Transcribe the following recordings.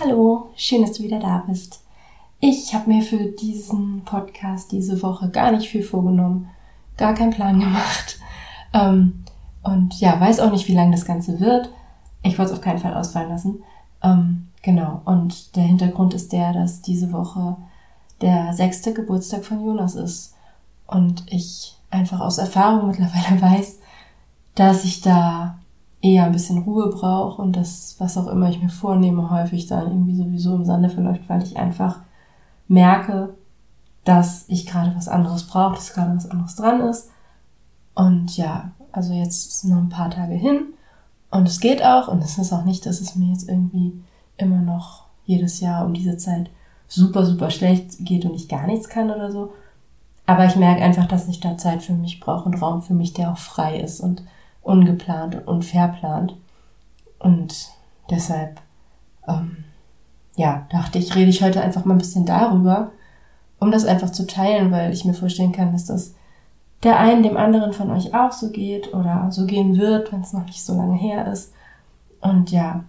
Hallo, schön, dass du wieder da bist. Ich habe mir für diesen Podcast diese Woche gar nicht viel vorgenommen, gar keinen Plan gemacht. Ähm, und ja, weiß auch nicht, wie lang das Ganze wird. Ich wollte es auf keinen Fall ausfallen lassen. Ähm, genau, und der Hintergrund ist der, dass diese Woche der sechste Geburtstag von Jonas ist. Und ich einfach aus Erfahrung mittlerweile weiß, dass ich da eher ein bisschen Ruhe brauche und das, was auch immer ich mir vornehme, häufig dann irgendwie sowieso im Sande verläuft, weil ich einfach merke, dass ich gerade was anderes brauche, dass gerade was anderes dran ist. Und ja, also jetzt sind noch ein paar Tage hin und es geht auch und es ist auch nicht, dass es mir jetzt irgendwie immer noch jedes Jahr um diese Zeit super, super schlecht geht und ich gar nichts kann oder so. Aber ich merke einfach, dass ich da Zeit für mich brauche und Raum für mich, der auch frei ist und ungeplant und unverplant. Und deshalb, ähm, ja, dachte ich, rede ich heute einfach mal ein bisschen darüber, um das einfach zu teilen, weil ich mir vorstellen kann, dass das der einen dem anderen von euch auch so geht oder so gehen wird, wenn es noch nicht so lange her ist. Und ja,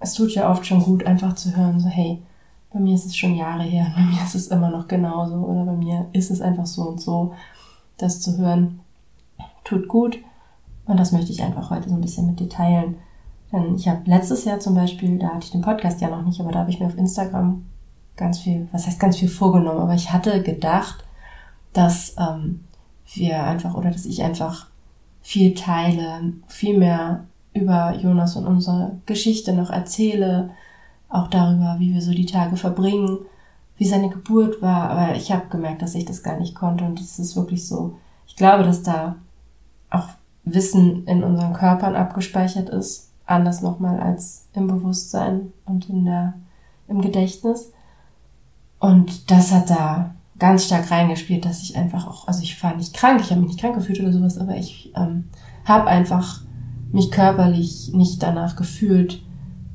es tut ja oft schon gut, einfach zu hören, so hey, bei mir ist es schon Jahre her, bei mir ist es immer noch genauso oder bei mir ist es einfach so und so. Das zu hören tut gut und das möchte ich einfach heute so ein bisschen mit dir teilen. Denn ich habe letztes Jahr zum Beispiel, da hatte ich den Podcast ja noch nicht, aber da habe ich mir auf Instagram ganz viel, was heißt ganz viel vorgenommen, aber ich hatte gedacht, dass ähm, wir einfach oder dass ich einfach viel teile, viel mehr über Jonas und unsere Geschichte noch erzähle, auch darüber, wie wir so die Tage verbringen, wie seine Geburt war, aber ich habe gemerkt, dass ich das gar nicht konnte und es ist wirklich so. Ich glaube, dass da auch Wissen in unseren Körpern abgespeichert ist, anders nochmal als im Bewusstsein und in der, im Gedächtnis. Und das hat da ganz stark reingespielt, dass ich einfach auch, also ich war nicht krank, ich habe mich nicht krank gefühlt oder sowas, aber ich ähm, habe einfach mich körperlich nicht danach gefühlt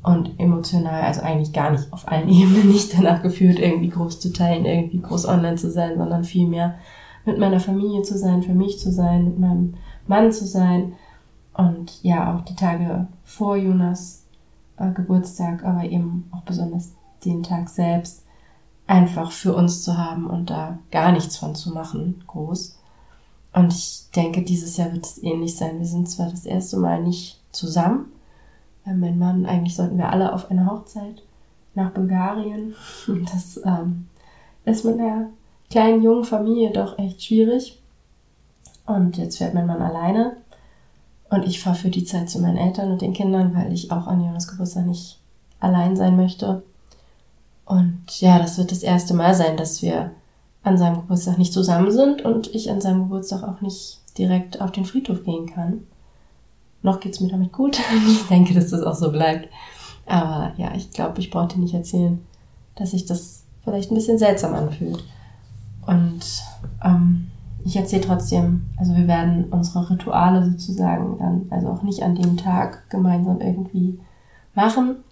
und emotional, also eigentlich gar nicht auf allen Ebenen nicht danach gefühlt, irgendwie groß zu teilen, irgendwie groß online zu sein, sondern vielmehr mit meiner Familie zu sein, für mich zu sein, mit meinem Mann zu sein. Und ja, auch die Tage vor Jonas äh, Geburtstag, aber eben auch besonders den Tag selbst einfach für uns zu haben und da gar nichts von zu machen, groß. Und ich denke, dieses Jahr wird es ähnlich sein. Wir sind zwar das erste Mal nicht zusammen. Äh, mein Mann, eigentlich sollten wir alle auf eine Hochzeit nach Bulgarien. Das ähm, ist mit einer kleinen jungen Familie doch echt schwierig. Und jetzt fährt mein Mann alleine. Und ich fahre für die Zeit zu meinen Eltern und den Kindern, weil ich auch an Jonas Geburtstag nicht allein sein möchte. Und ja, das wird das erste Mal sein, dass wir an seinem Geburtstag nicht zusammen sind und ich an seinem Geburtstag auch nicht direkt auf den Friedhof gehen kann. Noch geht's mir damit gut. Ich denke, dass das auch so bleibt. Aber ja, ich glaube, ich brauche dir nicht erzählen, dass sich das vielleicht ein bisschen seltsam anfühlt. Und ähm, ich erzähle trotzdem, also wir werden unsere Rituale sozusagen dann, also auch nicht an dem Tag gemeinsam irgendwie machen.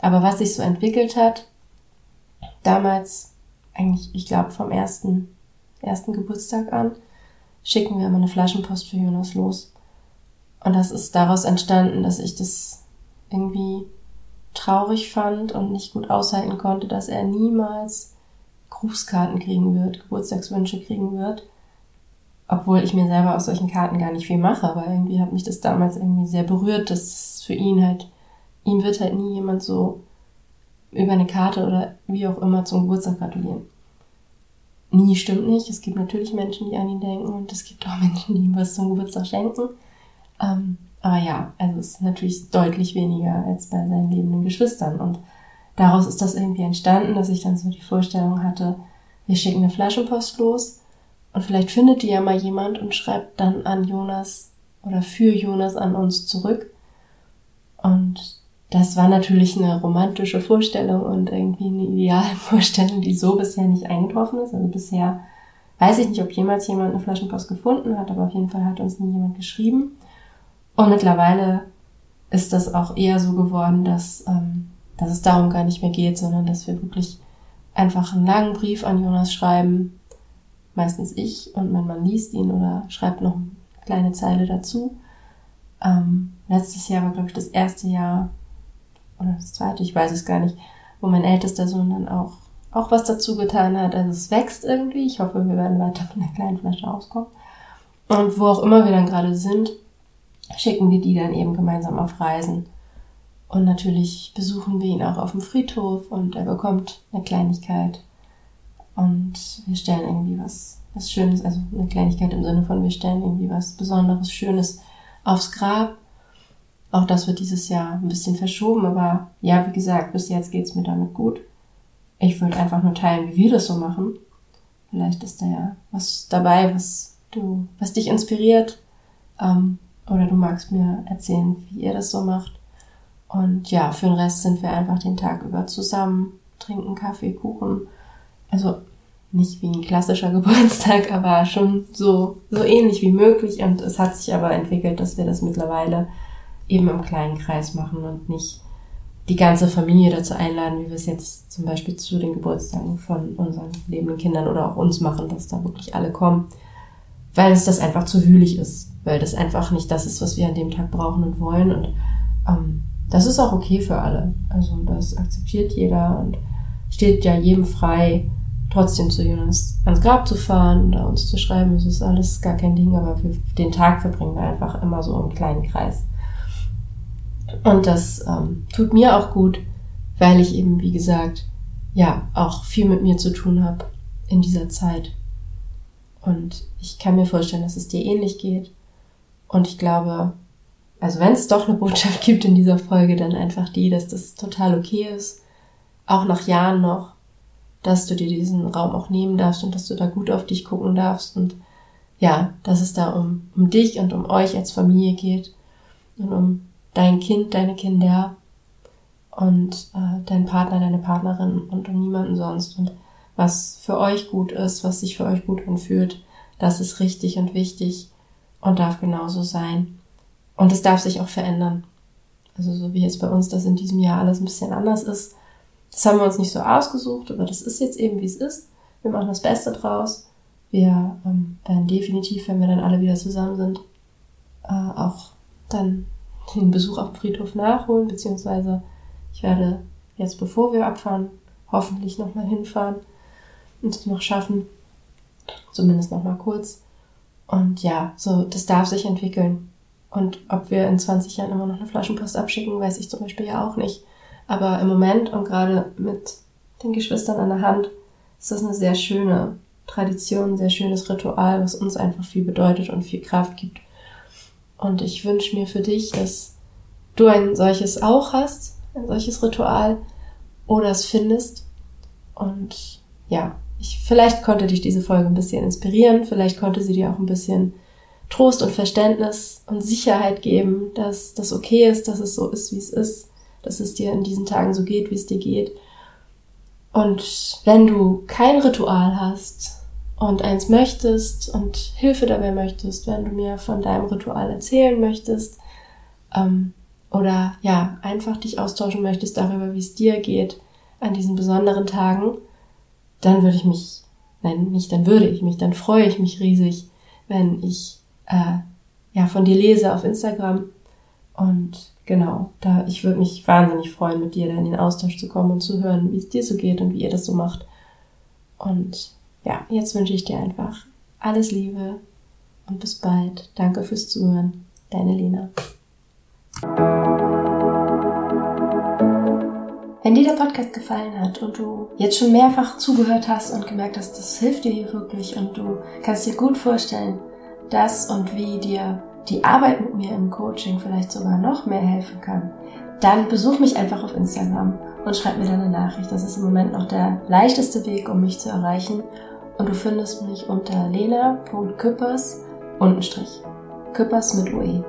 Aber was sich so entwickelt hat, damals, eigentlich, ich glaube, vom ersten, ersten Geburtstag an, schicken wir immer eine Flaschenpost für Jonas los. Und das ist daraus entstanden, dass ich das irgendwie traurig fand und nicht gut aushalten konnte, dass er niemals Grußkarten kriegen wird, Geburtstagswünsche kriegen wird obwohl ich mir selber aus solchen Karten gar nicht viel mache, aber irgendwie hat mich das damals irgendwie sehr berührt, dass es für ihn halt, ihm wird halt nie jemand so über eine Karte oder wie auch immer zum Geburtstag gratulieren. Nie stimmt nicht. Es gibt natürlich Menschen, die an ihn denken und es gibt auch Menschen, die ihm was zum Geburtstag schenken. Ähm, aber ja, also es ist natürlich deutlich weniger als bei seinen lebenden Geschwistern. Und daraus ist das irgendwie entstanden, dass ich dann so die Vorstellung hatte, wir schicken eine Flaschenpost los und vielleicht findet die ja mal jemand und schreibt dann an Jonas oder für Jonas an uns zurück. Und das war natürlich eine romantische Vorstellung und irgendwie eine ideale Vorstellung, die so bisher nicht eingetroffen ist. Also bisher weiß ich nicht, ob jemals jemand eine Flaschenpost gefunden hat, aber auf jeden Fall hat uns nie jemand geschrieben. Und mittlerweile ist das auch eher so geworden, dass, ähm, dass es darum gar nicht mehr geht, sondern dass wir wirklich einfach einen langen Brief an Jonas schreiben, meistens ich, und mein Mann liest ihn oder schreibt noch eine kleine Zeile dazu. Ähm, letztes Jahr war, glaube ich, das erste Jahr oder das zweite, ich weiß es gar nicht, wo mein ältester Sohn dann auch, auch was dazu getan hat. Also es wächst irgendwie. Ich hoffe, wir werden weiter von der kleinen Flasche auskommen. Und wo auch immer wir dann gerade sind, schicken wir die dann eben gemeinsam auf Reisen. Und natürlich besuchen wir ihn auch auf dem Friedhof und er bekommt eine Kleinigkeit. Und wir stellen irgendwie was, was Schönes, also eine Kleinigkeit im Sinne von, wir stellen irgendwie was Besonderes, Schönes aufs Grab. Auch das wird dieses Jahr ein bisschen verschoben, aber ja, wie gesagt, bis jetzt geht's mir damit gut. Ich würde einfach nur teilen, wie wir das so machen. Vielleicht ist da ja was dabei, was du, was dich inspiriert. Ähm, oder du magst mir erzählen, wie ihr das so macht. Und ja, für den Rest sind wir einfach den Tag über zusammen, trinken Kaffee, Kuchen. Also nicht wie ein klassischer Geburtstag, aber schon so, so ähnlich wie möglich. Und es hat sich aber entwickelt, dass wir das mittlerweile eben im kleinen Kreis machen und nicht die ganze Familie dazu einladen, wie wir es jetzt zum Beispiel zu den Geburtstagen von unseren lebenden Kindern oder auch uns machen, dass da wirklich alle kommen, weil es das einfach zu wühlig ist, weil das einfach nicht das ist, was wir an dem Tag brauchen und wollen und ähm, das ist auch okay für alle. Also das akzeptiert jeder und steht ja jedem frei, trotzdem zu Jonas ans Grab zu fahren oder uns zu schreiben. Das ist alles gar kein Ding, aber für den Tag verbringen wir einfach immer so im kleinen Kreis. Und das ähm, tut mir auch gut, weil ich eben, wie gesagt, ja, auch viel mit mir zu tun habe in dieser Zeit. Und ich kann mir vorstellen, dass es dir ähnlich geht. Und ich glaube, also wenn es doch eine Botschaft gibt in dieser Folge, dann einfach die, dass das total okay ist, auch nach Jahren noch, dass du dir diesen Raum auch nehmen darfst und dass du da gut auf dich gucken darfst und ja, dass es da um, um dich und um euch als Familie geht und um dein Kind, deine Kinder und äh, dein Partner, deine Partnerin und um niemanden sonst. Und was für euch gut ist, was sich für euch gut anfühlt, das ist richtig und wichtig und darf genauso sein. Und es darf sich auch verändern. Also so wie jetzt bei uns das in diesem Jahr alles ein bisschen anders ist. Das haben wir uns nicht so ausgesucht, aber das ist jetzt eben, wie es ist. Wir machen das Beste draus. Wir ähm, werden definitiv, wenn wir dann alle wieder zusammen sind, äh, auch dann den Besuch auf dem Friedhof nachholen, beziehungsweise ich werde jetzt, bevor wir abfahren, hoffentlich nochmal hinfahren und es noch schaffen. Zumindest nochmal kurz. Und ja, so, das darf sich entwickeln. Und ob wir in 20 Jahren immer noch eine Flaschenpost abschicken, weiß ich zum Beispiel ja auch nicht. Aber im Moment und gerade mit den Geschwistern an der Hand ist das eine sehr schöne Tradition, ein sehr schönes Ritual, was uns einfach viel bedeutet und viel Kraft gibt. Und ich wünsche mir für dich, dass du ein solches auch hast, ein solches Ritual oder es findest. Und ja, ich, vielleicht konnte dich diese Folge ein bisschen inspirieren, vielleicht konnte sie dir auch ein bisschen Trost und Verständnis und Sicherheit geben, dass das okay ist, dass es so ist, wie es ist, dass es dir in diesen Tagen so geht, wie es dir geht. Und wenn du kein Ritual hast, und eins möchtest und Hilfe dabei möchtest, wenn du mir von deinem Ritual erzählen möchtest ähm, oder ja, einfach dich austauschen möchtest darüber, wie es dir geht an diesen besonderen Tagen, dann würde ich mich, nein, nicht dann würde ich mich, dann freue ich mich riesig, wenn ich äh, ja von dir lese auf Instagram und genau, da ich würde mich wahnsinnig freuen, mit dir da in den Austausch zu kommen und zu hören, wie es dir so geht und wie ihr das so macht. Und ja, jetzt wünsche ich dir einfach alles Liebe und bis bald. Danke fürs Zuhören. Deine Lena. Wenn dir der Podcast gefallen hat und du jetzt schon mehrfach zugehört hast und gemerkt hast, das hilft dir hier wirklich und du kannst dir gut vorstellen, dass und wie dir die Arbeit mit mir im Coaching vielleicht sogar noch mehr helfen kann, dann besuch mich einfach auf Instagram und schreib mir deine Nachricht. Das ist im Moment noch der leichteste Weg, um mich zu erreichen und du findest mich unter lena.küppers untenstrich. Küppers mit UE.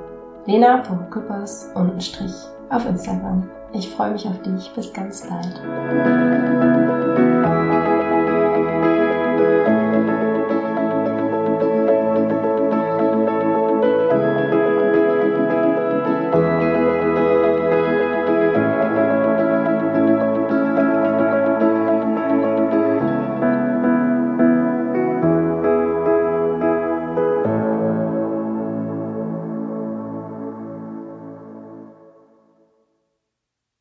Lena.küppers und Strich auf Instagram. Ich freue mich auf dich. Bis ganz bald.